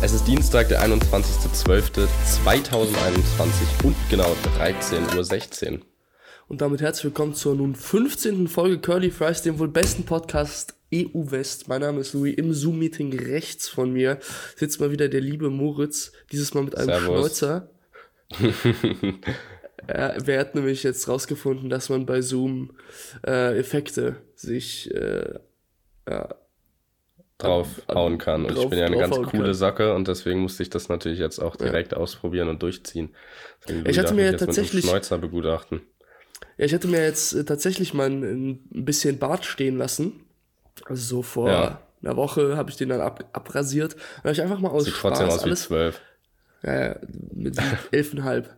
Es ist Dienstag, der 21.12.2021 und genau 13.16 Uhr. Und damit herzlich willkommen zur nun 15. Folge Curly Fries, dem wohl besten Podcast EU West. Mein Name ist Louis. Im Zoom-Meeting rechts von mir sitzt mal wieder der liebe Moritz, dieses Mal mit einem Servus. Schnäuzer. er, wer hat nämlich jetzt rausgefunden, dass man bei Zoom äh, Effekte sich äh, ja, draufhauen kann. Und ich bin ja eine ganz coole kann. Sacke und deswegen musste ich das natürlich jetzt auch direkt ja. ausprobieren und durchziehen. Deswegen ich hatte mir ja tatsächlich. Schnäuzer begutachten. Ja, ich hatte mir jetzt tatsächlich mal ein, ein, bisschen Bart stehen lassen. Also so vor ja. einer Woche habe ich den dann ab, abrasiert. Und habe ich einfach mal aus Sieht Spaß trotzdem aus alles, wie zwölf. Ja, ja, mit elfeinhalb.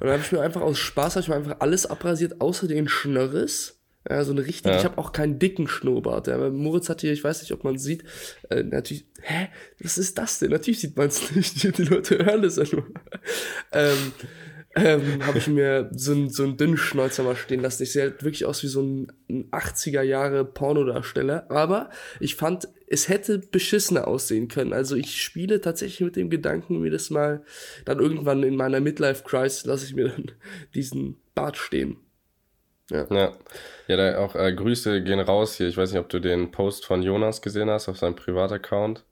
Und dann habe ich mir einfach aus Spaß, habe ich mir einfach alles abrasiert, außer den Schnörres. Ja, so eine richtige, ja. ich habe auch keinen dicken Schnurrbart. Ja. Moritz hat hier, ich weiß nicht, ob man sieht, äh, natürlich, hä, was ist das denn? Natürlich sieht man es nicht, die Leute hören es ja nur. ähm, ähm, habe ich mir so, ein, so einen dünnen Schnäuzer mal stehen lassen. Ich sehe halt wirklich aus wie so ein, ein 80er Jahre Pornodarsteller. Aber ich fand, es hätte beschissener aussehen können. Also ich spiele tatsächlich mit dem Gedanken, mir das mal dann irgendwann in meiner Midlife-Crisis lasse ich mir dann diesen Bart stehen. Ja. Ja, ja da auch äh, Grüße gehen raus hier. Ich weiß nicht, ob du den Post von Jonas gesehen hast auf seinem Privataccount.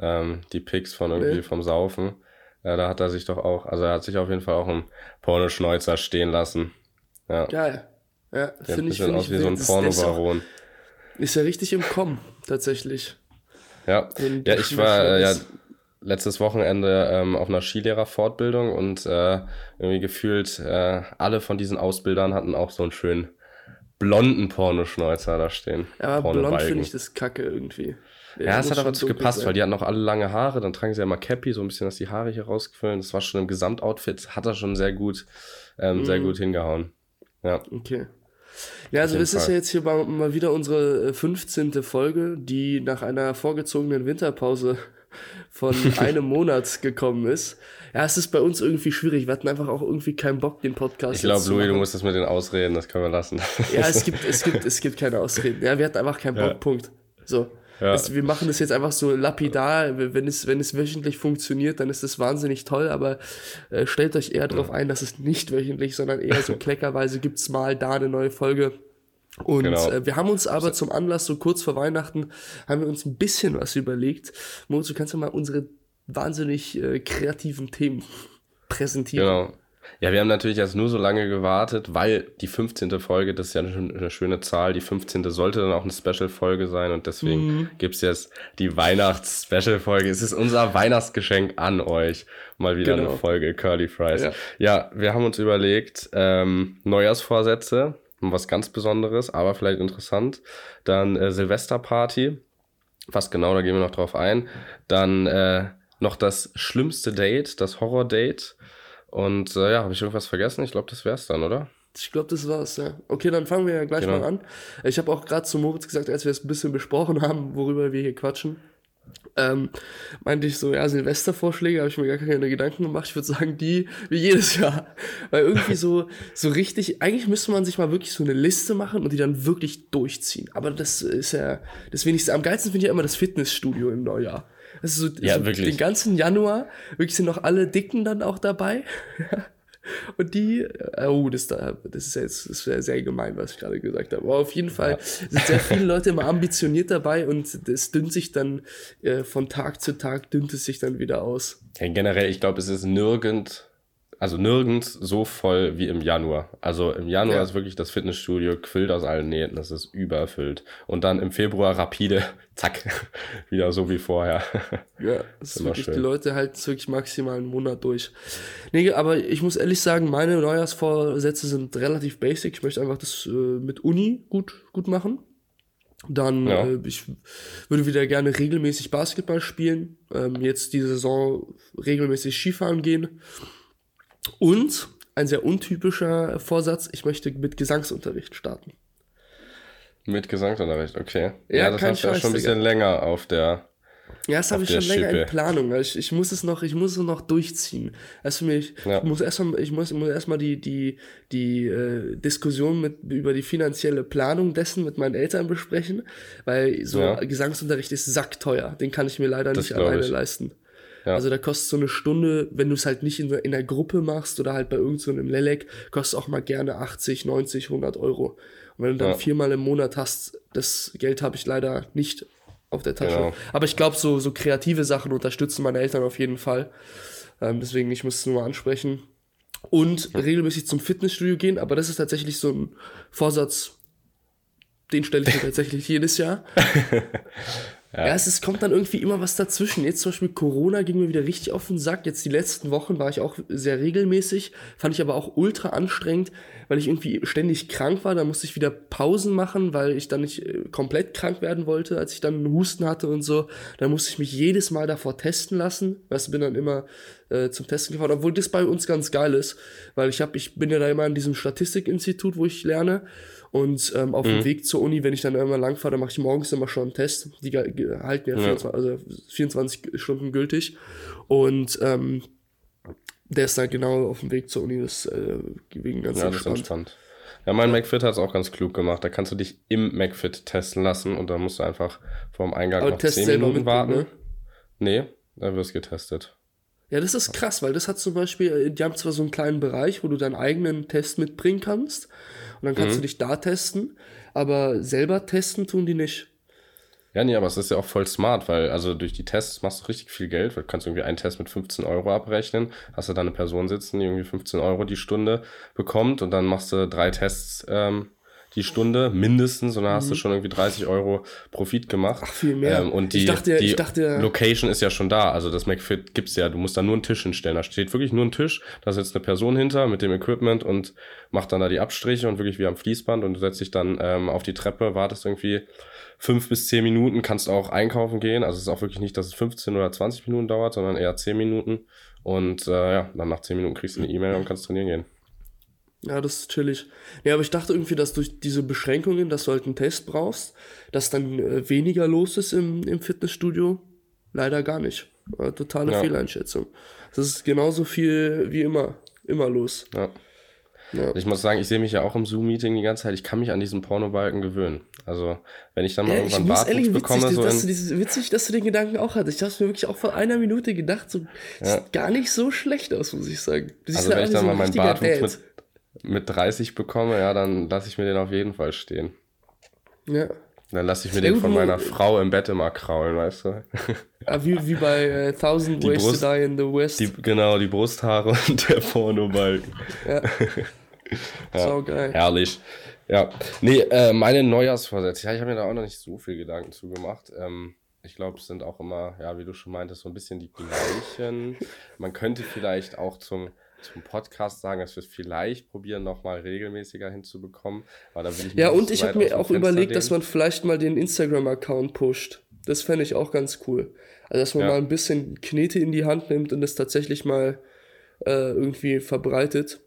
Ähm, die Pics von irgendwie nee. vom Saufen. Ja, da hat er sich doch auch, also er hat sich auf jeden Fall auch einen Pornoschneuzer stehen lassen. Ja. Geil. Ja, finde ich. Find aus ich, wie so ein Pornobaron. Ist ja richtig im Kommen, tatsächlich. Ja, ja ich war äh, ja letztes Wochenende ähm, auf einer Skilehrerfortbildung und äh, irgendwie gefühlt äh, alle von diesen Ausbildern hatten auch so einen schönen blonden Pornoschneuzer da stehen. Ja, aber blond finde ich das kacke irgendwie. Der ja, es hat aber zu gepasst, sein. weil die hatten auch alle lange Haare, dann tragen sie ja mal Cappy, so ein bisschen, dass die Haare hier rausgefüllt. Das war schon im Gesamtoutfit, hat er schon sehr gut, ähm, mm. sehr mhm. gut hingehauen. Ja. Okay. Ja, also das Fall. ist ja jetzt hier mal wieder unsere 15. Äh, Folge, die nach einer vorgezogenen Winterpause von einem Monat gekommen ist. Ja, es ist bei uns irgendwie schwierig. Wir hatten einfach auch irgendwie keinen Bock, den Podcast Ich glaube, Louis, du musst das mit den Ausreden, das können wir lassen. Ja, es gibt, es gibt, es gibt keine Ausreden. Ja, wir hatten einfach keinen Bock, ja. Punkt. So. Ja. Es, wir machen das jetzt einfach so lapidar. Wenn es, wenn es wöchentlich funktioniert, dann ist das wahnsinnig toll, aber äh, stellt euch eher darauf ein, dass es nicht wöchentlich, sondern eher so kleckerweise gibt es mal da eine neue Folge. Und genau. äh, wir haben uns aber zum Anlass, so kurz vor Weihnachten, haben wir uns ein bisschen was überlegt. Moritz, du kannst ja mal unsere wahnsinnig äh, kreativen Themen präsentieren. Genau. Ja, wir haben natürlich jetzt nur so lange gewartet, weil die 15. Folge, das ist ja eine, schöne Zahl, die 15. sollte dann auch eine Special-Folge sein und deswegen mhm. gibt's jetzt die Weihnachts-Special-Folge. Es ist unser Weihnachtsgeschenk an euch. Mal wieder genau. eine Folge Curly Fries. Ja. ja, wir haben uns überlegt, ähm, Neujahrsvorsätze, was ganz Besonderes, aber vielleicht interessant. Dann äh, Silvesterparty, was genau, da gehen wir noch drauf ein. Dann äh, noch das schlimmste Date, das Horror-Date. Und äh, ja, habe ich irgendwas vergessen? Ich glaube, das wär's dann, oder? Ich glaube, das war's, ja. Okay, dann fangen wir ja gleich genau. mal an. Ich habe auch gerade zu Moritz gesagt, als wir es ein bisschen besprochen haben, worüber wir hier quatschen, ähm, meinte ich so, ja, Silvestervorschläge habe ich mir gar keine Gedanken gemacht. Ich würde sagen, die wie jedes Jahr. Weil irgendwie so, so richtig, eigentlich müsste man sich mal wirklich so eine Liste machen und die dann wirklich durchziehen. Aber das ist ja das wenigste. Am geilsten finde ich ja immer das Fitnessstudio im Neujahr. Also so, ja, so wirklich. den ganzen Januar, wirklich sind noch alle Dicken dann auch dabei. Und die, äh, oh, das, das ist jetzt das ist sehr gemein, was ich gerade gesagt habe. Aber auf jeden Fall sind sehr viele Leute immer ambitioniert dabei und es dünnt sich dann äh, von Tag zu Tag, dünnt es sich dann wieder aus. Ja, generell, ich glaube, es ist nirgend also nirgends so voll wie im Januar. Also im Januar ja. ist wirklich das Fitnessstudio quillt aus allen Nähten, das ist übererfüllt. Und dann im Februar rapide, zack, wieder so wie vorher. Ja, das ist wirklich, schön. die Leute halten es wirklich maximal einen Monat durch. Nee, aber ich muss ehrlich sagen, meine Neujahrsvorsätze sind relativ basic. Ich möchte einfach das äh, mit Uni gut, gut machen. Dann, ja. äh, ich würde wieder gerne regelmäßig Basketball spielen. Ähm, jetzt die Saison regelmäßig Skifahren gehen. Und ein sehr untypischer Vorsatz, ich möchte mit Gesangsunterricht starten. Mit Gesangsunterricht, okay. Ja, ja das hast du ja schon ein bisschen länger auf der. Ja, das habe ich schon länger Schippe. in Planung. Ich, ich muss es noch, ich muss es noch durchziehen. Also mich, ja. ich muss erstmal, ich muss, muss erstmal die, die, die äh, Diskussion mit, über die finanzielle Planung dessen mit meinen Eltern besprechen, weil so ja. Gesangsunterricht ist sackteuer. Den kann ich mir leider das nicht alleine ich. leisten. Ja. Also da kostet so eine Stunde, wenn du es halt nicht in, in der Gruppe machst oder halt bei irgendeinem so Lelek, kostet auch mal gerne 80, 90, 100 Euro. Und wenn du dann ja. viermal im Monat hast, das Geld habe ich leider nicht auf der Tasche. Genau. Aber ich glaube, so, so kreative Sachen unterstützen meine Eltern auf jeden Fall. Ähm, deswegen, ich muss es nur mal ansprechen. Und regelmäßig zum Fitnessstudio gehen, aber das ist tatsächlich so ein Vorsatz, den stelle ich mir tatsächlich jedes Jahr. Ja. ja, es, es kommt dann irgendwie immer was dazwischen. Jetzt zum Beispiel Corona ging mir wieder richtig auf den Sack. Jetzt die letzten Wochen war ich auch sehr regelmäßig, fand ich aber auch ultra anstrengend, weil ich irgendwie ständig krank war. Da musste ich wieder Pausen machen, weil ich dann nicht äh, komplett krank werden wollte, als ich dann einen Husten hatte und so. Da musste ich mich jedes Mal davor testen lassen. Weißt bin dann immer äh, zum Testen gefahren, obwohl das bei uns ganz geil ist, weil ich habe, ich bin ja da immer in diesem Statistikinstitut, wo ich lerne. Und ähm, auf mhm. dem Weg zur Uni, wenn ich dann immer lang fahre, dann mache ich morgens immer schon einen Test. Die halten ja, ja. 24, also 24 Stunden gültig. Und ähm, der ist dann genau auf dem Weg zur Uni, das äh, wegen ganz ja, entspannt. Das ist entspannt. Ja, mein McFit hat es auch ganz klug gemacht. Da kannst du dich im McFit testen lassen und dann musst du einfach vorm Eingang Aber noch 10 Minuten warten. Ne? Nee, da wirst getestet. Ja, das ist krass, weil das hat zum Beispiel, die haben zwar so einen kleinen Bereich, wo du deinen eigenen Test mitbringen kannst, und dann kannst mhm. du dich da testen, aber selber testen tun die nicht. Ja, nee, aber es ist ja auch voll smart, weil also durch die Tests machst du richtig viel Geld, weil du kannst irgendwie einen Test mit 15 Euro abrechnen, hast du da eine Person sitzen, die irgendwie 15 Euro die Stunde bekommt und dann machst du drei Tests ähm, die Stunde mindestens und dann hast du mhm. schon irgendwie 30 Euro Profit gemacht. Ach, viel mehr. Ähm, und die, dachte, die dachte, Location ist ja schon da. Also das McFit gibt's ja. Du musst da nur einen Tisch hinstellen. Da steht wirklich nur ein Tisch. Da sitzt eine Person hinter mit dem Equipment und macht dann da die Abstriche und wirklich wie am Fließband und du setzt dich dann ähm, auf die Treppe, wartest irgendwie fünf bis zehn Minuten, kannst auch einkaufen gehen. Also es ist auch wirklich nicht, dass es 15 oder 20 Minuten dauert, sondern eher zehn Minuten. Und äh, ja, dann nach zehn Minuten kriegst du eine E-Mail und kannst trainieren gehen. Ja, das ist chillig. Ja, aber ich dachte irgendwie, dass durch diese Beschränkungen, dass du halt einen Test brauchst, dass dann äh, weniger los ist im, im Fitnessstudio. Leider gar nicht. War totale ja. Fehleinschätzung. Das ist genauso viel wie immer. Immer los. Ja. ja. Ich muss sagen, ich sehe mich ja auch im Zoom-Meeting die ganze Zeit. Ich kann mich an diesen Pornobalken gewöhnen. Also, wenn ich dann mal ja, irgendwann Bartwuchs bekomme, witzig, so dass du dieses, witzig, dass du den Gedanken auch hattest. Ich habe mir wirklich auch vor einer Minute gedacht, so ja. sieht gar nicht so schlecht aus, muss ich sagen. also, wenn ich dann so mal meinen Bartwuchs mit mit 30 bekomme, ja, dann lasse ich mir den auf jeden Fall stehen. Ja. Dann lasse ich mir den von meiner Frau im Bett immer kraulen, weißt du? Ah, wie, wie bei äh, Thousand Ways Brust, to Die in the West. Die, genau, die Brusthaare und der Pornobalken. Ja. ja. So geil. Herrlich. Ja. Nee, äh, meine Neujahrsvorsätze. Ja, ich habe mir da auch noch nicht so viel Gedanken zu gemacht. Ähm, ich glaube, es sind auch immer, ja, wie du schon meintest, so ein bisschen die gleichen. Man könnte vielleicht auch zum zum Podcast sagen, dass wir es vielleicht probieren, nochmal regelmäßiger hinzubekommen. ja, und ich habe mir auch überlegt, lehnen. dass man vielleicht mal den Instagram-Account pusht. Das fände ich auch ganz cool. Also, dass man ja. mal ein bisschen Knete in die Hand nimmt und das tatsächlich mal äh, irgendwie verbreitet.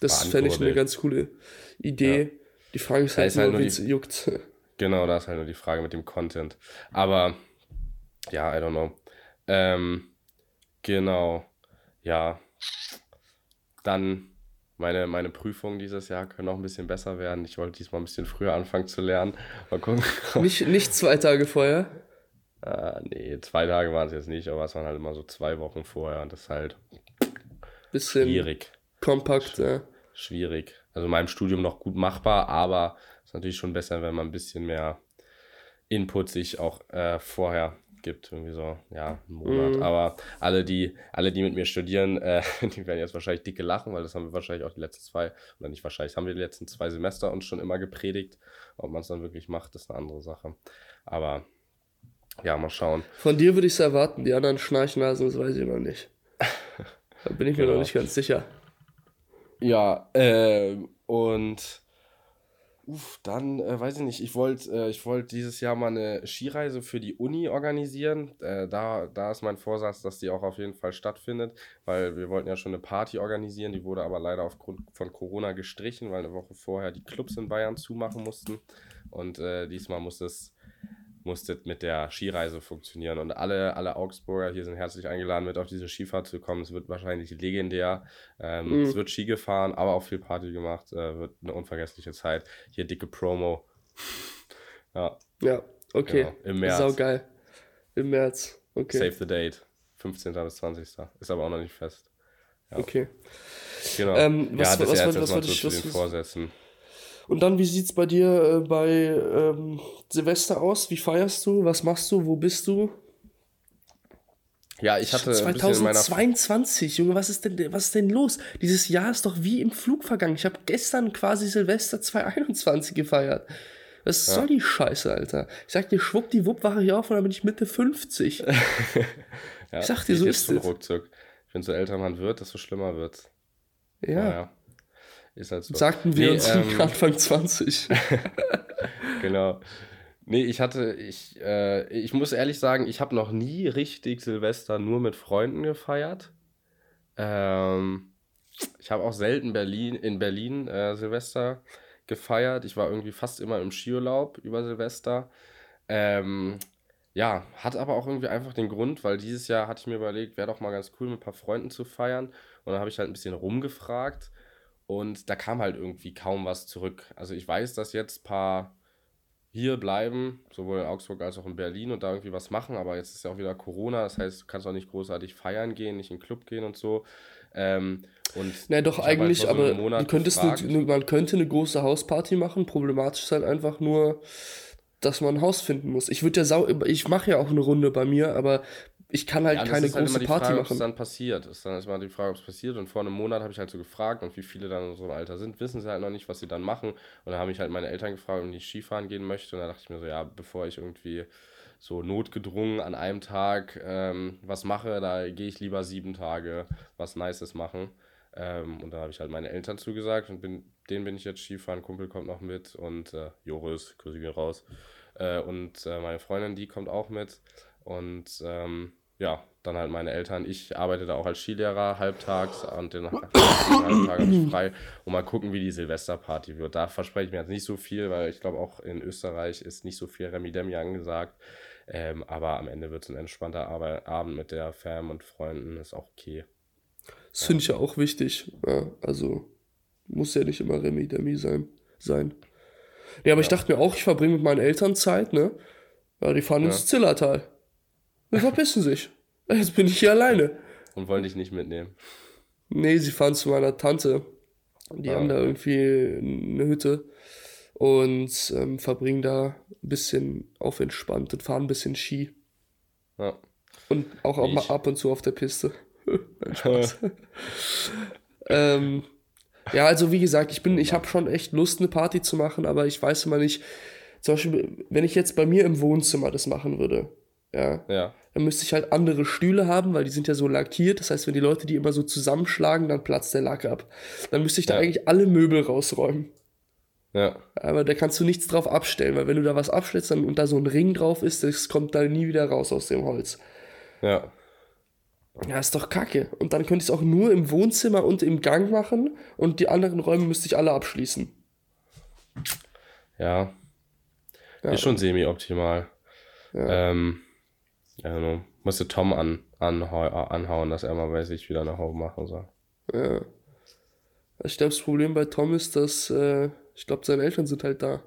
Das fände ich eine ganz coole Idee. Ja. Die Frage ist halt, halt nur, wie es juckt. Genau, da ist halt nur die Frage mit dem Content. Aber, ja, I don't know. Ähm, genau. Ja, dann meine, meine Prüfungen dieses Jahr können auch ein bisschen besser werden. Ich wollte diesmal ein bisschen früher anfangen zu lernen. Mal gucken. Nicht, nicht zwei Tage vorher? Ah, nee, zwei Tage waren es jetzt nicht, aber es waren halt immer so zwei Wochen vorher und das ist halt bisschen schwierig. Kompakt, ja. Schwierig. Also in meinem Studium noch gut machbar, aber es ist natürlich schon besser, wenn man ein bisschen mehr Input sich auch äh, vorher gibt, irgendwie so, ja, einen Monat. Mhm. Aber alle, die, alle, die mit mir studieren, äh, die werden jetzt wahrscheinlich dicke lachen, weil das haben wir wahrscheinlich auch die letzten zwei, oder nicht wahrscheinlich, haben wir die letzten zwei Semester uns schon immer gepredigt. Ob man es dann wirklich macht, ist eine andere Sache. Aber ja, mal schauen. Von dir würde ich es erwarten, die anderen Schnarchnasen, das weiß ich noch nicht. Da bin ich mir genau. noch nicht ganz sicher. Ja, äh, und Uff, dann äh, weiß ich nicht, ich wollte äh, wollt dieses Jahr mal eine Skireise für die Uni organisieren. Äh, da, da ist mein Vorsatz, dass die auch auf jeden Fall stattfindet, weil wir wollten ja schon eine Party organisieren, die wurde aber leider aufgrund von Corona gestrichen, weil eine Woche vorher die Clubs in Bayern zumachen mussten. Und äh, diesmal muss es musste mit der Skireise funktionieren. Und alle, alle Augsburger hier sind herzlich eingeladen, mit auf diese Skifahrt zu kommen. Es wird wahrscheinlich legendär. Ähm, mhm. Es wird Ski gefahren, aber auch viel Party gemacht. Äh, wird eine unvergessliche Zeit. Hier dicke Promo. ja. Ja, okay. Genau. Im März. Sau geil. Im März. Okay. Save the date. 15. bis 20. Ist aber auch noch nicht fest. Ja. Okay. Genau. Ähm, was, ja, das was, was, was, was, zu den Vorsätzen. Und dann, wie sieht es bei dir äh, bei ähm, Silvester aus? Wie feierst du? Was machst du? Wo bist du? Ja, ich hatte 2022, Junge, was ist denn was ist denn los? Dieses Jahr ist doch wie im Flug vergangen. Ich habe gestern quasi Silvester 2021 gefeiert. Was ja. soll die Scheiße, Alter? Ich sag dir, schwuppdiwupp wache ich auf und dann bin ich Mitte 50. ja, ich sag dir, so ist es. Ruckzuck. Ich finde, so älter man wird, desto schlimmer wird's. Ja. ja. Ist halt so. Sagten wir nee, uns ähm, Anfang 20. genau. Nee, ich hatte, ich, äh, ich muss ehrlich sagen, ich habe noch nie richtig Silvester nur mit Freunden gefeiert. Ähm, ich habe auch selten Berlin, in Berlin äh, Silvester gefeiert. Ich war irgendwie fast immer im Skiurlaub über Silvester. Ähm, ja, hat aber auch irgendwie einfach den Grund, weil dieses Jahr hatte ich mir überlegt, wäre doch mal ganz cool, mit ein paar Freunden zu feiern. Und dann habe ich halt ein bisschen rumgefragt und da kam halt irgendwie kaum was zurück. Also ich weiß, dass jetzt ein paar hier bleiben, sowohl in Augsburg als auch in Berlin und da irgendwie was machen, aber jetzt ist ja auch wieder Corona, das heißt, du kannst auch nicht großartig feiern gehen, nicht in den Club gehen und so. Ähm, und Na doch, halt eigentlich, halt aber du könntest eine, man könnte eine große Hausparty machen, problematisch ist halt einfach nur, dass man ein Haus finden muss. Ich würde ja sau, ich mache ja auch eine Runde bei mir, aber ich kann halt ja, keine halt große halt Party Frage, machen. Was dann passiert. Ist dann erstmal die Frage, ob es passiert. Und vor einem Monat habe ich halt so gefragt und wie viele dann in so einem Alter sind, wissen sie halt noch nicht, was sie dann machen. Und dann habe ich halt meine Eltern gefragt, ob ich Skifahren gehen möchte. Und da dachte ich mir so, ja, bevor ich irgendwie so notgedrungen an einem Tag ähm, was mache, da gehe ich lieber sieben Tage was Nices machen. Ähm, und da habe ich halt meine Eltern zugesagt und bin, denen bin ich jetzt Skifahren. Kumpel kommt noch mit und äh, Joris, Grüße gehen raus. Äh, und äh, meine Freundin, die kommt auch mit. Und ähm, ja, dann halt meine Eltern. Ich arbeite da auch als Skilehrer halbtags und den halben Tag habe ich frei. Und mal gucken, wie die Silvesterparty wird. Da verspreche ich mir jetzt nicht so viel, weil ich glaube, auch in Österreich ist nicht so viel Remi-Demi angesagt. Ähm, aber am Ende wird es ein entspannter Abend mit der Fam und Freunden. Ist auch okay. Das ja. finde ich ja auch wichtig. Ja, also muss ja nicht immer Remi-Demi sein. sein. Ja, aber ja. ich dachte mir auch, ich verbringe mit meinen Eltern Zeit, ne? Ja, die fahren ins Zillertal. Die verpissen sich. Jetzt bin ich hier alleine. Und wollen dich nicht mitnehmen. Nee, sie fahren zu meiner Tante. Die ah, haben da irgendwie eine Hütte und ähm, verbringen da ein bisschen auf entspannt und fahren ein bisschen Ski. Ja. Und auch, auch mal ab und zu auf der Piste. ähm, ja, also wie gesagt, ich bin, ich habe schon echt Lust, eine Party zu machen, aber ich weiß immer nicht. Zum Beispiel, wenn ich jetzt bei mir im Wohnzimmer das machen würde, ja. ja. Dann müsste ich halt andere Stühle haben, weil die sind ja so lackiert. Das heißt, wenn die Leute die immer so zusammenschlagen, dann platzt der Lack ab. Dann müsste ich da eigentlich alle Möbel rausräumen. Ja. Aber da kannst du nichts drauf abstellen, weil wenn du da was abstellst dann, und da so ein Ring drauf ist, das kommt da nie wieder raus aus dem Holz. Ja. Ja, ist doch kacke. Und dann könnte ich es auch nur im Wohnzimmer und im Gang machen und die anderen Räume müsste ich alle abschließen. Ja. ja. Ist schon semi-optimal. Ja. Ähm, ja, musste Tom an, anhauen, dass er mal bei sich wieder nach Hause machen soll. Ja. Ich glaube, das Problem bei Tom ist, dass äh, ich glaube, seine Eltern sind halt da.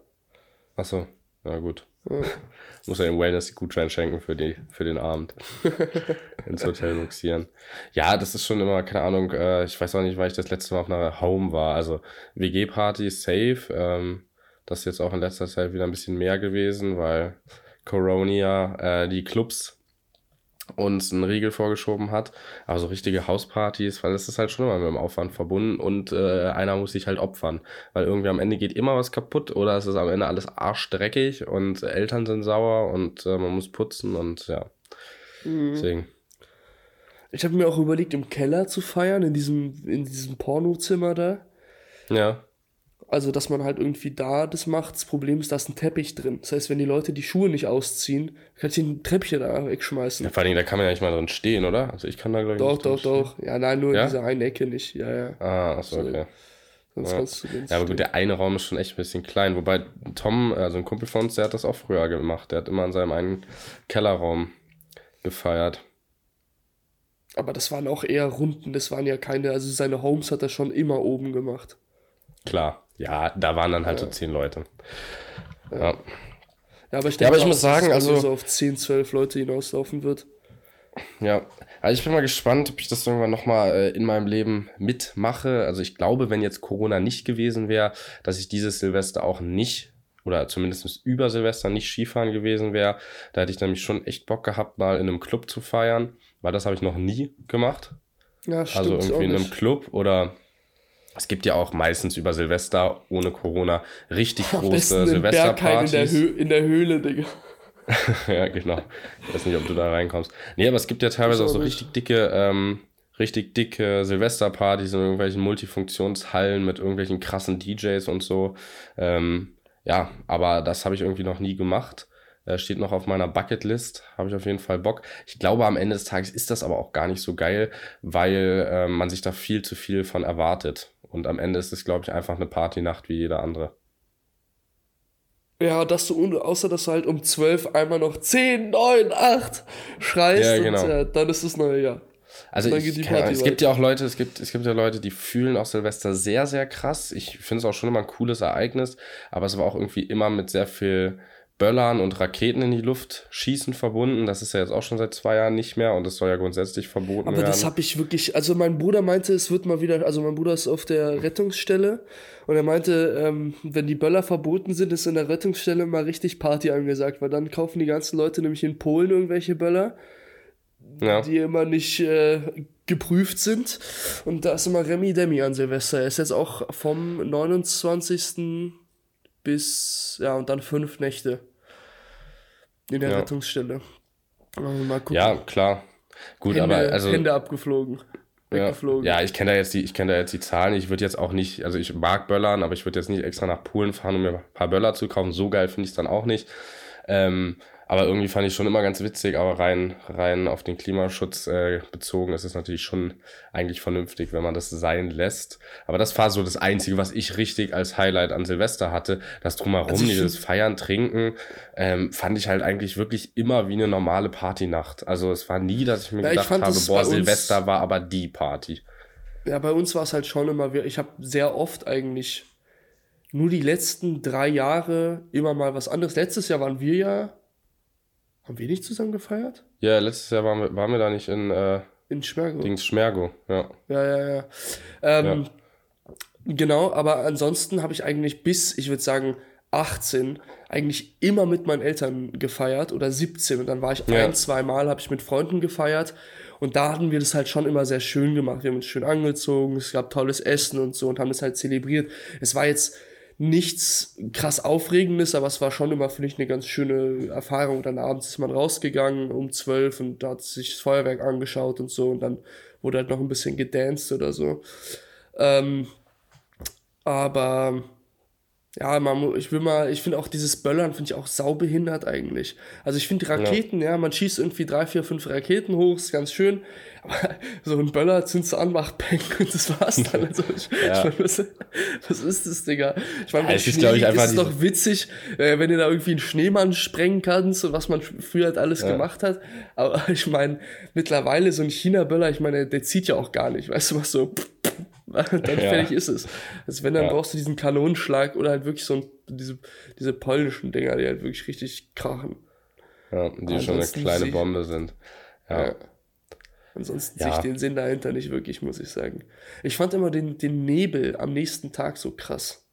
Achso, na gut. Ja. Muss er dem Wellness Gutschein schenken für, die, für den Abend. Ins Hotel buxieren. Ja, das ist schon immer, keine Ahnung, äh, ich weiß auch nicht, weil ich das letzte Mal auf einer Home war. Also WG-Party safe. Ähm, das ist jetzt auch in letzter Zeit wieder ein bisschen mehr gewesen, weil Corona äh, die Clubs uns einen Riegel vorgeschoben hat. Aber so richtige Hauspartys, weil das ist halt schon immer mit dem Aufwand verbunden und äh, einer muss sich halt opfern. Weil irgendwie am Ende geht immer was kaputt oder es ist am Ende alles arschdreckig und Eltern sind sauer und äh, man muss putzen und ja. Mhm. Deswegen. Ich habe mir auch überlegt, im Keller zu feiern, in diesem, in diesem Pornozimmer da. Ja. Also, dass man halt irgendwie da das macht. Das Problem ist, da ist ein Teppich drin. Das heißt, wenn die Leute die Schuhe nicht ausziehen, kannst du ein Treppchen da wegschmeißen. Ja, vor allem, da kann man ja nicht mal drin stehen, oder? Also, ich kann da, glaube ich, Doch, doch, doch. Ja, nein, nur ja? in dieser einen Ecke nicht. Ja, ja. Ah, achso, okay. Sonst ja. kannst du den ja, aber gut, der eine Raum ist schon echt ein bisschen klein. Wobei Tom, also ein Kumpel von uns, der hat das auch früher gemacht. Der hat immer in seinem einen Kellerraum gefeiert. Aber das waren auch eher Runden, das waren ja keine, also seine Homes hat er schon immer oben gemacht. Klar. Ja, da waren dann halt ja. so zehn Leute. Ja. Ja, aber ich denke, ja, aber ich muss sagen, also so auf 10, 12 Leute hinauslaufen wird. Ja, also ich bin mal gespannt, ob ich das irgendwann nochmal äh, in meinem Leben mitmache. Also ich glaube, wenn jetzt Corona nicht gewesen wäre, dass ich dieses Silvester auch nicht oder zumindest über Silvester nicht Skifahren gewesen wäre. Da hätte ich nämlich schon echt Bock gehabt, mal in einem Club zu feiern, weil das habe ich noch nie gemacht. Ja. Also irgendwie in einem Club oder es gibt ja auch meistens über Silvester ohne Corona richtig Am große Silvesterpartys. In, in der Höhle, Digga. ja, genau. Ich weiß nicht, ob du da reinkommst. Nee, aber es gibt ja teilweise auch so richtig dicke, ähm, richtig dicke Silvesterpartys in irgendwelchen Multifunktionshallen mit irgendwelchen krassen DJs und so. Ähm, ja, aber das habe ich irgendwie noch nie gemacht. Äh, steht noch auf meiner Bucketlist, habe ich auf jeden Fall Bock. Ich glaube, am Ende des Tages ist das aber auch gar nicht so geil, weil äh, man sich da viel zu viel von erwartet. Und am Ende ist es, glaube ich, einfach eine Partynacht wie jeder andere. Ja, dass du, außer dass du halt um 12 einmal noch 10, 9, 8 schreist ja, genau. und äh, dann ist es neue Jahr. Also ich, kann, es gibt ja auch Leute, es gibt, es gibt ja Leute, die fühlen auch Silvester sehr, sehr krass. Ich finde es auch schon immer ein cooles Ereignis, aber es war auch irgendwie immer mit sehr viel Böllern und Raketen in die Luft schießen verbunden. Das ist ja jetzt auch schon seit zwei Jahren nicht mehr und das soll ja grundsätzlich verboten Aber werden. Aber das habe ich wirklich, also mein Bruder meinte, es wird mal wieder, also mein Bruder ist auf der Rettungsstelle und er meinte, ähm, wenn die Böller verboten sind, ist in der Rettungsstelle mal richtig Party angesagt, weil dann kaufen die ganzen Leute nämlich in Polen irgendwelche Böller, ja. die immer nicht äh, geprüft sind und da ist immer Remi Demi an Silvester. Er ist jetzt auch vom 29 bis, ja, und dann fünf Nächte in der ja. Rettungsstelle. Mal gucken. Ja, klar. Gut, Hände, aber also. Hände abgeflogen. Ja, ja, ich kenne da jetzt die, ich kenne da jetzt die Zahlen. Ich würde jetzt auch nicht, also ich mag Böllern, aber ich würde jetzt nicht extra nach Polen fahren, um mir ein paar Böller zu kaufen. So geil finde ich es dann auch nicht. Ähm, aber irgendwie fand ich schon immer ganz witzig, aber rein, rein auf den Klimaschutz äh, bezogen ist es natürlich schon eigentlich vernünftig, wenn man das sein lässt. Aber das war so das Einzige, was ich richtig als Highlight an Silvester hatte. Das drumherum, also dieses Feiern, Trinken, ähm, fand ich halt eigentlich wirklich immer wie eine normale Partynacht. Also es war nie, dass ich mir ja, gedacht ich habe, boah, Silvester war aber die Party. Ja, bei uns war es halt schon immer, ich habe sehr oft eigentlich nur die letzten drei Jahre immer mal was anderes. Letztes Jahr waren wir ja haben wir nicht zusammen gefeiert? Ja, letztes Jahr waren wir, waren wir da nicht in, äh, in Schmergo. Dings Schmergo, ja. Ja, ja, ja. Ähm, ja. Genau, aber ansonsten habe ich eigentlich bis, ich würde sagen, 18 eigentlich immer mit meinen Eltern gefeiert oder 17 und dann war ich ja. ein, zwei Mal, habe ich mit Freunden gefeiert und da hatten wir das halt schon immer sehr schön gemacht. Wir haben uns schön angezogen, es gab tolles Essen und so und haben es halt zelebriert. Es war jetzt nichts krass Aufregendes, aber es war schon immer, finde ich, eine ganz schöne Erfahrung. Dann abends ist man rausgegangen um zwölf und da hat sich das Feuerwerk angeschaut und so und dann wurde halt noch ein bisschen gedanced oder so. Ähm, aber ja, man, ich will mal, ich finde auch dieses Böllern finde ich auch saubehindert eigentlich. Also ich finde Raketen, ja. ja. man schießt irgendwie drei, vier, fünf Raketen hoch, ist ganz schön. Aber so ein Böller zündest du an, macht Peng und das war's dann. Also ich, ja. ich mein, was, was, ist das, Digga? Ich meine, ja, es ist, ich, einfach ist es doch witzig, äh, wenn du da irgendwie einen Schneemann sprengen kannst und was man früher halt alles ja. gemacht hat. Aber ich meine, mittlerweile so ein China-Böller, ich meine, der zieht ja auch gar nicht. Weißt du was so? dann ja. fertig ist es. Also wenn, dann ja. brauchst du diesen Kanonenschlag oder halt wirklich so ein, diese, diese polnischen Dinger, die halt wirklich richtig krachen. Ja, die Ansonsten schon eine kleine Bombe sind. Ja. ja. Ansonsten sehe ich den Sinn dahinter nicht wirklich, muss ich sagen. Ich fand immer den, den Nebel am nächsten Tag so krass.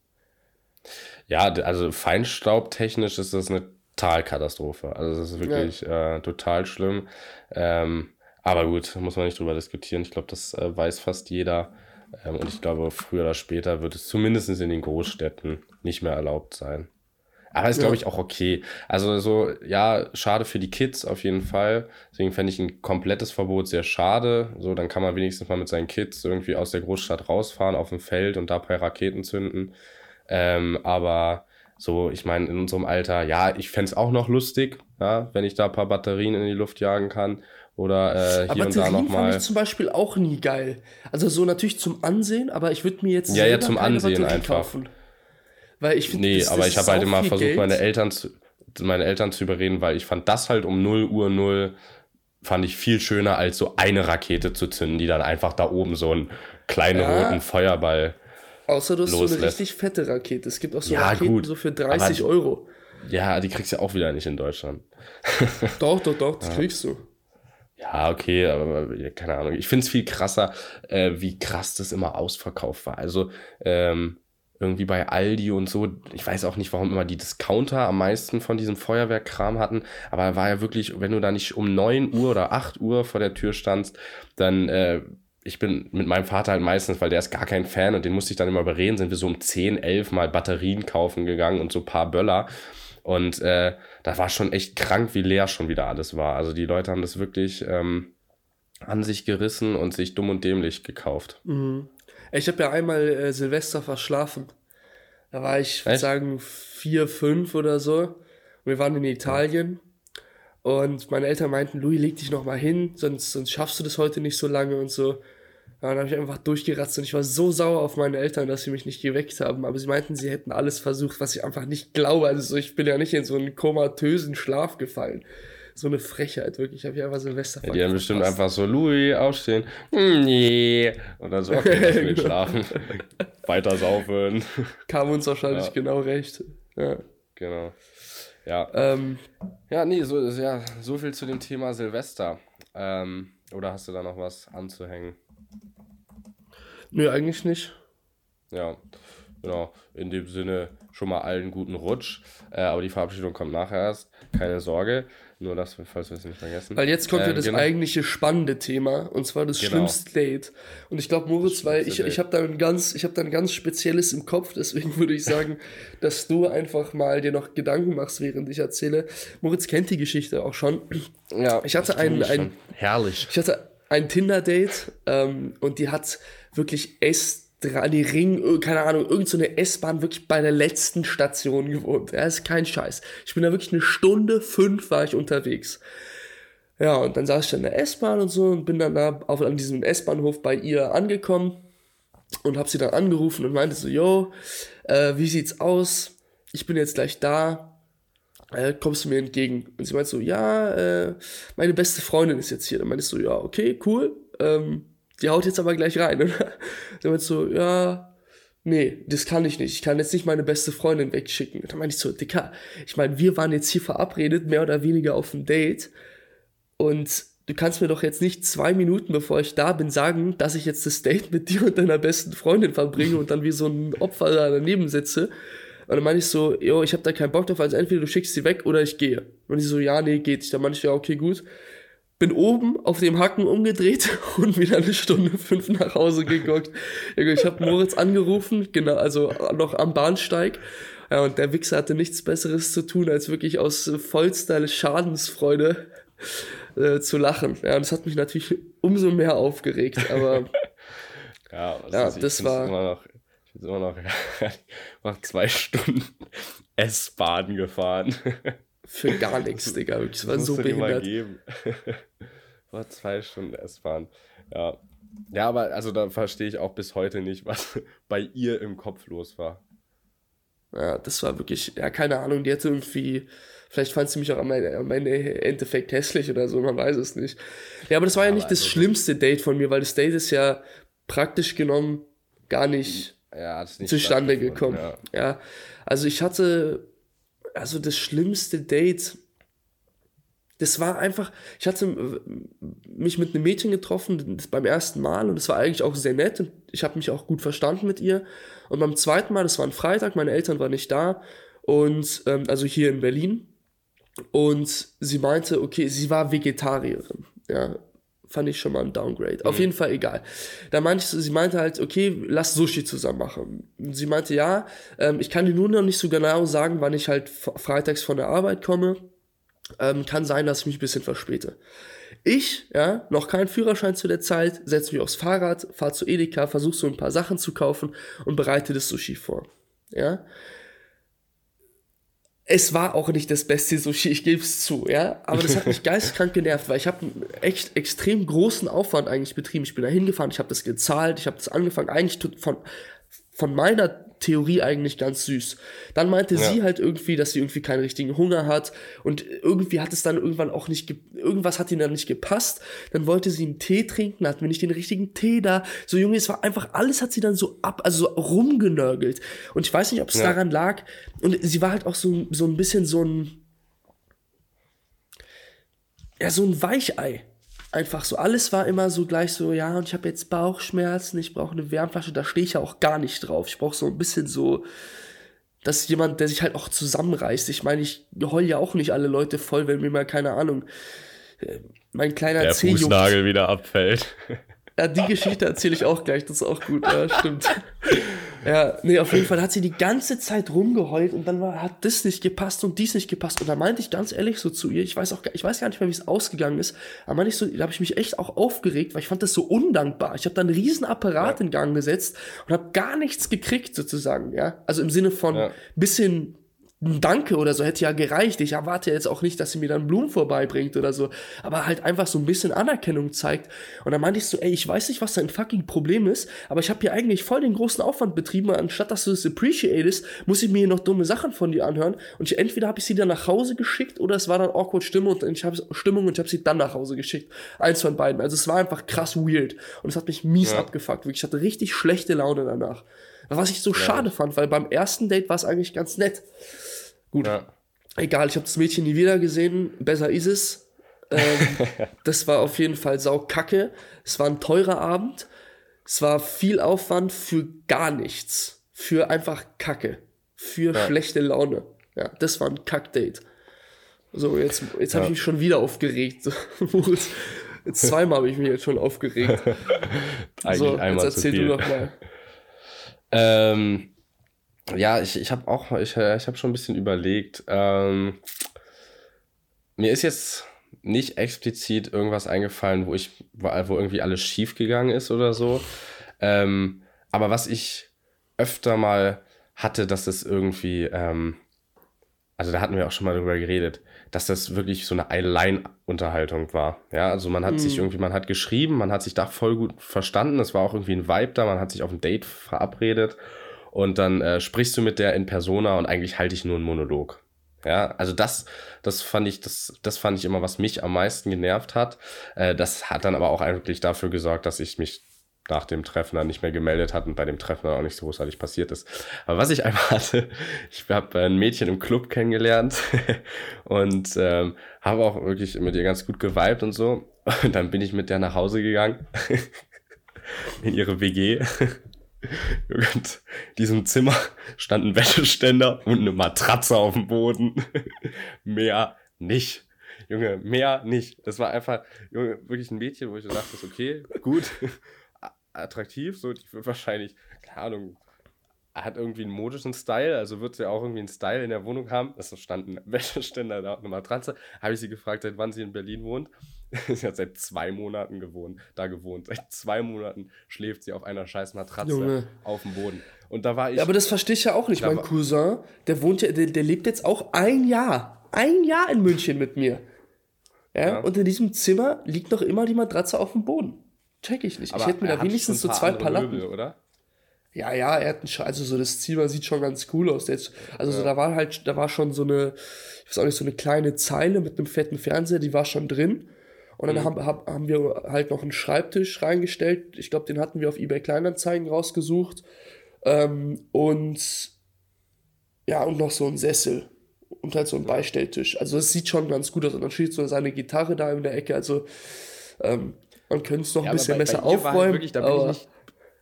Ja, also feinstaubtechnisch ist das eine Totalkatastrophe. Also das ist wirklich äh, total schlimm. Ähm, aber gut, muss man nicht drüber diskutieren. Ich glaube, das äh, weiß fast jeder. Ähm, und ich glaube, früher oder später wird es zumindest in den Großstädten nicht mehr erlaubt sein. Aber ist, ja. glaube ich, auch okay. Also so, ja, schade für die Kids auf jeden Fall. Deswegen fände ich ein komplettes Verbot sehr schade. So, dann kann man wenigstens mal mit seinen Kids irgendwie aus der Großstadt rausfahren auf dem Feld und da paar Raketen zünden. Ähm, aber so, ich meine, in unserem Alter, ja, ich fände es auch noch lustig, ja, wenn ich da ein paar Batterien in die Luft jagen kann. Oder äh, hier und da nochmal. fand ich zum Beispiel auch nie geil. Also so natürlich zum Ansehen, aber ich würde mir jetzt ja, ja, zum Ansehen einfach. kaufen. Weil ich finde, Nee, das, aber ich habe halt immer versucht, Geld. meine Eltern, zu, meine Eltern zu überreden, weil ich fand das halt um 0 Uhr 0 fand ich viel schöner, als so eine Rakete zu zünden, die dann einfach da oben so einen kleinen ja. roten Feuerball. Außer du hast loslässt. so eine richtig fette Rakete. Es gibt auch so ja, Raketen gut, so für 30 Euro. Ja, die kriegst du ja auch wieder nicht in Deutschland. doch, doch, doch, das ja. kriegst du. Ja, okay, aber keine Ahnung. Ich finde es viel krasser, äh, wie krass das immer ausverkauft war. Also, ähm, irgendwie bei Aldi und so. Ich weiß auch nicht, warum immer die Discounter am meisten von diesem Feuerwerkkram hatten. Aber war ja wirklich, wenn du da nicht um 9 Uhr oder 8 Uhr vor der Tür standst, dann, äh, ich bin mit meinem Vater halt meistens, weil der ist gar kein Fan und den musste ich dann immer überreden, sind wir so um 10, 11 Mal Batterien kaufen gegangen und so ein paar Böller. Und äh, da war schon echt krank, wie leer schon wieder alles war. Also die Leute haben das wirklich ähm, an sich gerissen und sich dumm und dämlich gekauft. Mhm. Ich habe ja einmal äh, Silvester verschlafen. Da war ich, würde sagen, vier, fünf oder so. wir waren in Italien. Und meine Eltern meinten, Louis, leg dich noch mal hin, sonst, sonst schaffst du das heute nicht so lange und so. Ja, dann habe ich einfach durchgeratzt und ich war so sauer auf meine Eltern, dass sie mich nicht geweckt haben. Aber sie meinten, sie hätten alles versucht, was ich einfach nicht glaube. Also so, ich bin ja nicht in so einen komatösen Schlaf gefallen. So eine Frechheit, wirklich. Ich habe hier einfach Silvester ja, Die haben bestimmt einfach so, Louis, aufstehen. Hm, nee. Und dann so, okay, lass mich schlafen. Weiter saufen. Kam uns wahrscheinlich ja. genau recht. Ja. Genau. Ja. Ähm, ja, nee, so, ja, so viel zu dem Thema Silvester. Ähm, oder hast du da noch was anzuhängen? Nö, eigentlich nicht. Ja, genau. In dem Sinne schon mal allen guten Rutsch. Äh, aber die Verabschiedung kommt nachher erst. Keine Sorge. Nur das, falls wir es nicht vergessen. Weil jetzt kommt ähm, ja das genau. eigentliche spannende Thema. Und zwar das genau. schlimmste Date. Und ich glaube, Moritz, weil ich, ich habe da ein ganz, ich habe da ein ganz spezielles im Kopf. Deswegen würde ich sagen, dass du einfach mal dir noch Gedanken machst, während ich erzähle. Moritz kennt die Geschichte auch schon. Ja. Ich hatte einen, ein, herrlich. Ich hatte ein Tinder-Date ähm, und die hat wirklich S3, die Ring, keine Ahnung, irgendeine so S-Bahn wirklich bei der letzten Station gewohnt. Ja, ist kein Scheiß. Ich bin da wirklich eine Stunde fünf war ich unterwegs. Ja, und dann saß ich in der S-Bahn und so und bin dann da auf, an diesem S-Bahnhof bei ihr angekommen und hab sie dann angerufen und meinte so, yo, äh, wie sieht's aus? Ich bin jetzt gleich da. Äh, kommst du mir entgegen? Und sie meinte so, ja, äh, meine beste Freundin ist jetzt hier. Dann meinte ich so, ja, okay, cool. Ähm, die haut jetzt aber gleich rein. Und dann meinte so, ja, nee, das kann ich nicht. Ich kann jetzt nicht meine beste Freundin wegschicken. Und dann meinte ich so, Dicker, ich meine, wir waren jetzt hier verabredet, mehr oder weniger auf ein Date. Und du kannst mir doch jetzt nicht zwei Minuten, bevor ich da bin, sagen, dass ich jetzt das Date mit dir und deiner besten Freundin verbringe und dann wie so ein Opfer da daneben sitze. Und dann meinte ich so, yo, ich habe da keinen Bock drauf, also entweder du schickst sie weg oder ich gehe. Und ich so, ja, nee, geht. Dann meinte ich, ja, okay, gut bin oben auf dem Hacken umgedreht und wieder eine Stunde fünf nach Hause geguckt. Ich habe Moritz angerufen, genau, also noch am Bahnsteig. Ja, und der Wichser hatte nichts Besseres zu tun, als wirklich aus vollster Schadensfreude äh, zu lachen. Ja, und das hat mich natürlich umso mehr aufgeregt, aber ja, ja ist, das war. Immer noch, ich bin immer noch nach zwei Stunden S-Bahn gefahren. Für gar nichts, Digga. Das war so behindert. Geben. War zwei Stunden S-Bahn. Ja. Ja, aber also da verstehe ich auch bis heute nicht, was bei ihr im Kopf los war. Ja, das war wirklich, ja, keine Ahnung, die hatte irgendwie, vielleicht fand sie mich auch am Ende Endeffekt hässlich oder so, man weiß es nicht. Ja, aber das war ja, ja nicht das also schlimmste Date von mir, weil das Date ist ja praktisch genommen gar nicht, ja, nicht zustande gekommen. Ja. ja, also ich hatte also das schlimmste Date, das war einfach, ich hatte mich mit einem Mädchen getroffen beim ersten Mal und es war eigentlich auch sehr nett und ich habe mich auch gut verstanden mit ihr. Und beim zweiten Mal, das war ein Freitag, meine Eltern waren nicht da und ähm, also hier in Berlin. Und sie meinte, okay, sie war Vegetarierin, ja, fand ich schon mal ein Downgrade. Mhm. Auf jeden Fall egal. Da meinte ich, sie meinte halt, okay, lass Sushi zusammen machen. Sie meinte, ja, ähm, ich kann dir nur noch nicht so genau sagen, wann ich halt freitags von der Arbeit komme. Ähm, kann sein, dass ich mich ein bisschen verspäte. Ich, ja, noch kein Führerschein zu der Zeit, setze mich aufs Fahrrad, fahre zu Edeka, versuche so ein paar Sachen zu kaufen und bereite das Sushi vor. Ja, es war auch nicht das beste Sushi, ich gebe es zu, ja. Aber das hat mich geistkrank genervt, weil ich habe einen echt extrem großen Aufwand eigentlich betrieben. Ich bin da hingefahren, ich habe das gezahlt, ich habe das angefangen, eigentlich von, von meiner Theorie eigentlich ganz süß. Dann meinte ja. sie halt irgendwie, dass sie irgendwie keinen richtigen Hunger hat und irgendwie hat es dann irgendwann auch nicht, irgendwas hat ihnen dann nicht gepasst. Dann wollte sie einen Tee trinken, hatten wir nicht den richtigen Tee da. So Junge, es war einfach, alles hat sie dann so ab, also so rumgenörgelt. Und ich weiß nicht, ob es ja. daran lag. Und sie war halt auch so, so ein bisschen so ein, ja, so ein Weichei. Einfach so, alles war immer so gleich so, ja, und ich habe jetzt Bauchschmerzen, ich brauche eine Wärmflasche, da stehe ich ja auch gar nicht drauf. Ich brauche so ein bisschen so, dass jemand, der sich halt auch zusammenreißt. Ich meine, ich heul ja auch nicht alle Leute voll, wenn mir mal, keine Ahnung, äh, mein kleiner der Zeh Fußnagel juckt. wieder abfällt. Ja, die Geschichte erzähle ich auch gleich, das ist auch gut, ja, stimmt. Ja, nee, auf jeden Fall hat sie die ganze Zeit rumgeheult und dann war, hat das nicht gepasst und dies nicht gepasst. Und da meinte ich ganz ehrlich so zu ihr, ich weiß auch, ich weiß gar nicht mehr, wie es ausgegangen ist, aber meinte ich so, da habe ich mich echt auch aufgeregt, weil ich fand das so undankbar. Ich habe da einen riesen Apparat ja. in Gang gesetzt und habe gar nichts gekriegt sozusagen, ja. Also im Sinne von ja. bisschen ein Danke oder so hätte ja gereicht. Ich erwarte jetzt auch nicht, dass sie mir dann Blumen vorbeibringt oder so, aber halt einfach so ein bisschen Anerkennung zeigt. Und dann meinte ich so, ey, ich weiß nicht, was dein fucking Problem ist, aber ich habe hier eigentlich voll den großen Aufwand betrieben, anstatt dass du es appreciatest, muss ich mir hier noch dumme Sachen von dir anhören. Und ich, entweder habe ich sie dann nach Hause geschickt oder es war dann awkward Stimmung und ich habe Stimmung und ich habe sie dann nach Hause geschickt. Eins von beiden. Also es war einfach krass weird und es hat mich mies ja. abgefuckt. Wirklich, ich hatte richtig schlechte Laune danach. Was ich so ja. schade fand, weil beim ersten Date war es eigentlich ganz nett. Gut. Ja. Egal, ich habe das Mädchen nie wieder gesehen. Besser ist es. Ähm, das war auf jeden Fall sau kacke. Es war ein teurer Abend. Es war viel Aufwand für gar nichts. Für einfach Kacke. Für ja. schlechte Laune. Ja, das war ein Kack-Date. So, jetzt, jetzt ja. habe ich mich schon wieder aufgeregt. jetzt zweimal habe ich mich jetzt schon aufgeregt. Eigentlich so, einmal jetzt erzähl du doch mal. Ähm, ja, ich, ich habe auch, ich, ich habe schon ein bisschen überlegt. Ähm, mir ist jetzt nicht explizit irgendwas eingefallen, wo ich, wo, irgendwie alles schief gegangen ist oder so. Ähm, aber was ich öfter mal hatte, dass das irgendwie, ähm, also da hatten wir auch schon mal drüber geredet, dass das wirklich so eine Allein-Unterhaltung war. Ja, also man hat mhm. sich irgendwie, man hat geschrieben, man hat sich da voll gut verstanden, es war auch irgendwie ein Vibe da, man hat sich auf ein Date verabredet und dann äh, sprichst du mit der in Persona und eigentlich halte ich nur einen Monolog. Ja, also das, das fand ich, das, das fand ich immer, was mich am meisten genervt hat. Äh, das hat dann aber auch eigentlich dafür gesorgt, dass ich mich nach dem Treffen dann nicht mehr gemeldet hat und bei dem Treffen dann auch nicht so großartig passiert ist. Aber was ich einmal hatte, ich habe ein Mädchen im Club kennengelernt und ähm, habe auch wirklich mit ihr ganz gut geweibt und so. Und dann bin ich mit der nach Hause gegangen in ihre WG in diesem Zimmer stand ein Wäscheständer und eine Matratze auf dem Boden. mehr nicht. Junge, mehr nicht. Das war einfach, Junge, wirklich ein Mädchen, wo ich so dachte, okay, gut, attraktiv, so, die wird wahrscheinlich, keine Ahnung, hat irgendwie einen modischen Style, also wird sie auch irgendwie einen Style in der Wohnung haben. Es stand ein Wäscheständer da und eine Matratze. Habe ich sie gefragt, seit wann sie in Berlin wohnt. sie hat seit zwei Monaten gewohnt, da gewohnt. Seit zwei Monaten schläft sie auf einer scheiß Matratze Junge. auf dem Boden. Und da war ich. Ja, aber das verstehe ich ja auch nicht. Mein Cousin, der wohnt ja, der, der, lebt jetzt auch ein Jahr. Ein Jahr in München mit mir. Ja, ja. Und in diesem Zimmer liegt noch immer die Matratze auf dem Boden. Check ich nicht. Aber ich hätte mir da wenigstens so zwei Palatten. Möbel, oder? Ja, ja, er hat einen, also so das Zimmer sieht schon ganz cool aus. Jetzt, also ja. so, da war halt, da war schon so eine, ich weiß auch nicht, so eine kleine Zeile mit einem fetten Fernseher, die war schon drin. Und dann mhm. haben, haben wir halt noch einen Schreibtisch reingestellt. Ich glaube, den hatten wir auf eBay Kleinanzeigen rausgesucht. Ähm, und ja, und noch so ein Sessel und halt so ein Beistelltisch. Also es sieht schon ganz gut aus. Und dann steht so seine Gitarre da in der Ecke. Also ähm, man könnte es noch ja, ein bisschen bei, besser bei halt aufräumen. Halt wirklich, da bin ich nicht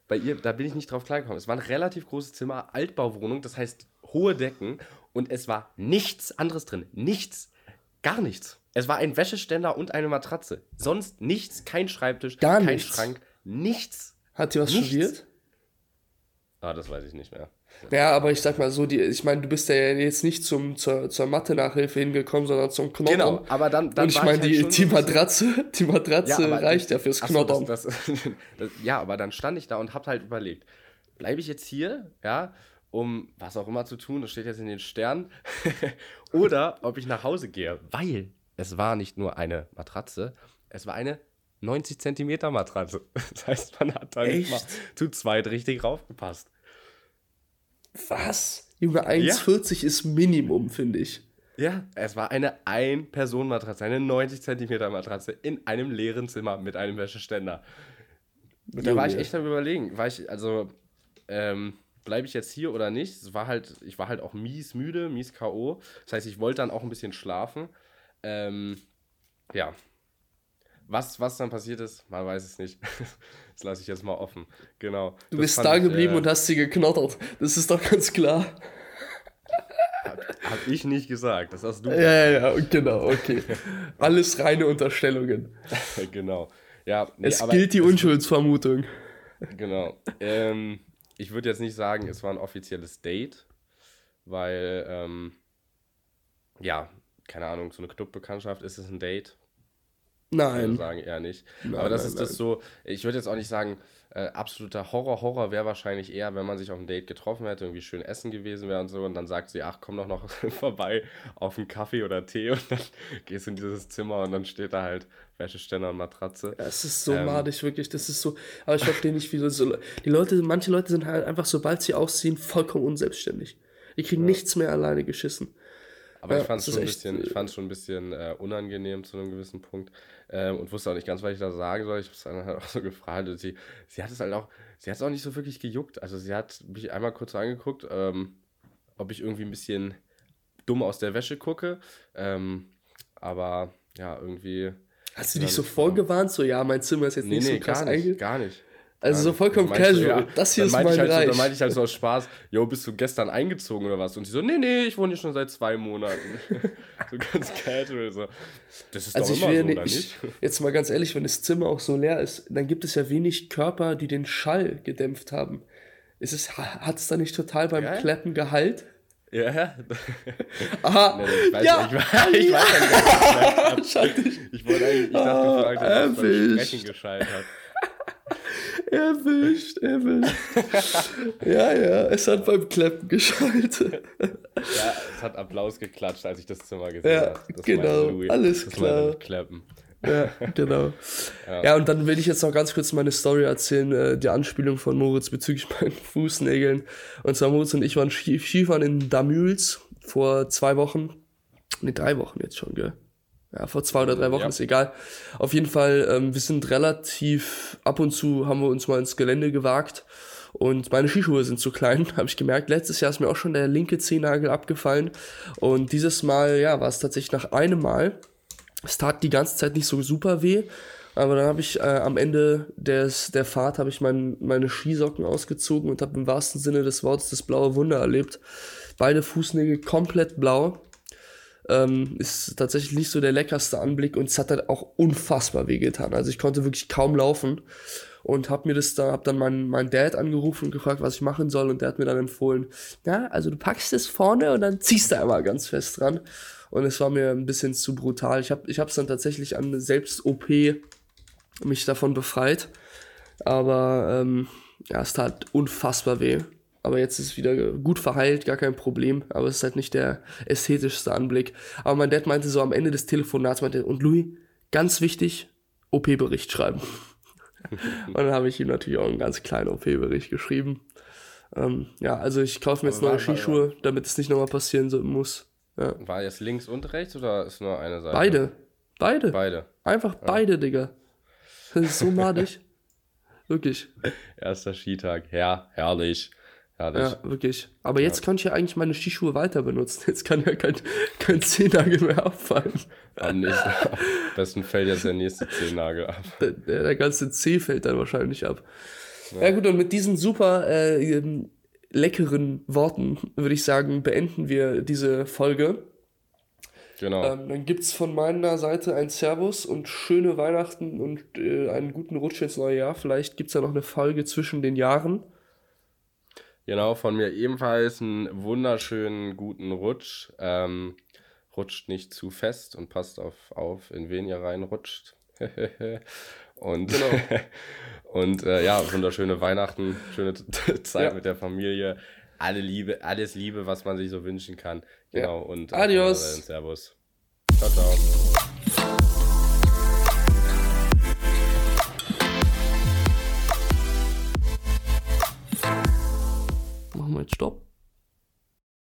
bei ihr, da bin ich nicht drauf klargekommen. Es war ein relativ großes Zimmer, Altbauwohnung, das heißt hohe Decken und es war nichts anderes drin. Nichts. Gar nichts. Es war ein Wäscheständer und eine Matratze. Sonst nichts, kein Schreibtisch, Gar kein nichts. Schrank, nichts. Hat sie was nichts. studiert? Ah, das weiß ich nicht mehr. Ja, aber ich sag mal so, die, ich meine, du bist ja jetzt nicht zum, zur, zur Mathe-Nachhilfe hingekommen, sondern zum Knottern. Genau, aber dann, dann Und ich meine, die, halt die Matratze, die Matratze ja, reicht ja fürs Knottern. Das, das, das, ja, aber dann stand ich da und hab halt überlegt, bleibe ich jetzt hier, ja, um was auch immer zu tun, das steht jetzt in den Sternen, oder ob ich nach Hause gehe, weil es war nicht nur eine Matratze, es war eine 90 Zentimeter Matratze. Das heißt, man hat da nicht mal zu zweit richtig raufgepasst. Was? Junge, 1,40 ja. ist Minimum, finde ich. Ja, es war eine Ein-Personen-Matratze, eine 90 Zentimeter Matratze in einem leeren Zimmer mit einem Wäscheständer. Und da war ich echt am überlegen, war ich, also, ähm, bleibe ich jetzt hier oder nicht? Es war halt, ich war halt auch mies müde, mies K.O. Das heißt, ich wollte dann auch ein bisschen schlafen. Ähm, ja. was, was dann passiert ist, man weiß es nicht. das lasse ich jetzt mal offen. Genau. Du das bist da geblieben äh, und hast sie geknottert. Das ist doch ganz klar. Hab, hab ich nicht gesagt, das hast du. Ja, ja, ja, genau, okay. Alles reine Unterstellungen. genau. Ja, nee, es gilt die Unschuldsvermutung. Genau. Ähm, ich würde jetzt nicht sagen, es war ein offizielles Date, weil, ähm, ja, keine Ahnung, so eine Clubbekanntschaft ist es ein Date. Nein. Ich würde sagen eher nicht. Nein, Aber das nein, ist nein. das so, ich würde jetzt auch nicht sagen, äh, absoluter Horror. Horror wäre wahrscheinlich eher, wenn man sich auf ein Date getroffen hätte, irgendwie schön essen gewesen wäre und so. Und dann sagt sie, ach, komm doch noch vorbei auf einen Kaffee oder Tee. Und dann gehst du in dieses Zimmer und dann steht da halt Wäscheständer und Matratze. Ja, es ist so ähm, madig, wirklich. Das ist so. Aber ich verstehe nicht, wie so. Die Leute, manche Leute sind halt einfach, sobald sie ausziehen, vollkommen unselbstständig. Die kriegen ja. nichts mehr alleine geschissen. Aber ja, ich fand es schon, ein bisschen, ich fand's schon ein bisschen äh, unangenehm zu einem gewissen Punkt ähm, und wusste auch nicht ganz, was ich da sagen soll. Ich habe es dann halt auch so gefragt. Und sie, sie hat es halt auch, sie hat es auch nicht so wirklich gejuckt. Also sie hat mich einmal kurz angeguckt, ähm, ob ich irgendwie ein bisschen dumm aus der Wäsche gucke. Ähm, aber ja, irgendwie. Hast du dich so vorgewarnt, so ja, mein Zimmer ist jetzt nee, nicht nee, so krass gar nicht, gar nicht. Also so vollkommen casual. Ja, das hier ist mein halt Reich. So, dann meinte ich halt so aus Spaß, yo, bist du gestern eingezogen oder was? Und sie so, nee, nee, ich wohne hier schon seit zwei Monaten. so ganz casual. So. Das ist also doch immer so, oder nicht? Jetzt mal ganz ehrlich, wenn das Zimmer auch so leer ist, dann gibt es ja wenig Körper, die den Schall gedämpft haben. Ist es, hat es da nicht total beim ja? Kleppen Gehalt? Ja. Aha. Nee, ich weiß, ja. Ich, weiß, ich, weiß, ich, weiß, ich, ich wollte eigentlich, ich dachte, du fragst, ob es beim Sprechen geschaltet hat. Erwischt, erwischt. ja, ja, es hat beim Kleppen geschaltet. Ja, es hat Applaus geklatscht, als ich das Zimmer gesehen ja, habe. Das genau, alles das klar. Kleppen. Ja, genau. Ja. ja. und dann will ich jetzt noch ganz kurz meine Story erzählen, äh, die Anspielung von Moritz bezüglich meinen Fußnägeln. Und zwar Moritz und ich waren Skifahren in Damüls vor zwei Wochen. Ne, drei Wochen jetzt schon, gell? Ja, vor zwei oder drei Wochen, ja. ist egal. Auf jeden Fall, ähm, wir sind relativ, ab und zu haben wir uns mal ins Gelände gewagt und meine Skischuhe sind zu klein, habe ich gemerkt. Letztes Jahr ist mir auch schon der linke Zehennagel abgefallen und dieses Mal, ja, war es tatsächlich nach einem Mal. Es tat die ganze Zeit nicht so super weh, aber dann habe ich äh, am Ende des, der Fahrt habe ich mein, meine Skisocken ausgezogen und habe im wahrsten Sinne des Wortes das blaue Wunder erlebt. Beide Fußnägel komplett blau ähm, ist tatsächlich nicht so der leckerste Anblick und es hat halt auch unfassbar wehgetan. Also ich konnte wirklich kaum laufen und hab mir das da, hab dann meinen mein Dad angerufen und gefragt, was ich machen soll und der hat mir dann empfohlen, ja, also du packst es vorne und dann ziehst du einmal ganz fest dran und es war mir ein bisschen zu brutal. Ich habe ich hab's dann tatsächlich an selbst OP mich davon befreit, aber ähm, ja, es tat unfassbar weh aber jetzt ist es wieder gut verheilt, gar kein Problem. Aber es ist halt nicht der ästhetischste Anblick. Aber mein Dad meinte so am Ende des Telefonats, meinte, und Louis, ganz wichtig, OP-Bericht schreiben. und dann habe ich ihm natürlich auch einen ganz kleinen OP-Bericht geschrieben. Ähm, ja, also ich kaufe mir jetzt neue Skischuhe, damit es nicht nochmal passieren muss. Ja. War jetzt links und rechts oder ist nur eine Seite? Beide. Beide. Beide. Einfach ja. beide, Digga. Das ist so madig. Wirklich. Erster Skitag. Ja, herrlich. Herrlich. Ja, wirklich. Aber jetzt ja. kann ich ja eigentlich meine Skischuhe weiter benutzen. Jetzt kann ja kein, kein Zehennagel mehr abfallen. Am besten fällt jetzt der nächste Zehennagel ab. Der, der ganze Zeh fällt dann wahrscheinlich ab. Ja, ja gut, und mit diesen super äh, leckeren Worten würde ich sagen, beenden wir diese Folge. Genau. Ähm, dann gibt es von meiner Seite ein Servus und schöne Weihnachten und äh, einen guten Rutsch ins neue Jahr. Vielleicht gibt es ja noch eine Folge zwischen den Jahren. Genau, von mir ebenfalls einen wunderschönen guten Rutsch. Ähm, rutscht nicht zu fest und passt auf, auf in wen ihr reinrutscht. und genau. und äh, ja, wunderschöne Weihnachten, schöne Zeit ja. mit der Familie. Alle Liebe, alles Liebe, was man sich so wünschen kann. Genau. Ja. Und Adios. Servus. Ciao, ciao. machen wir jetzt Stopp.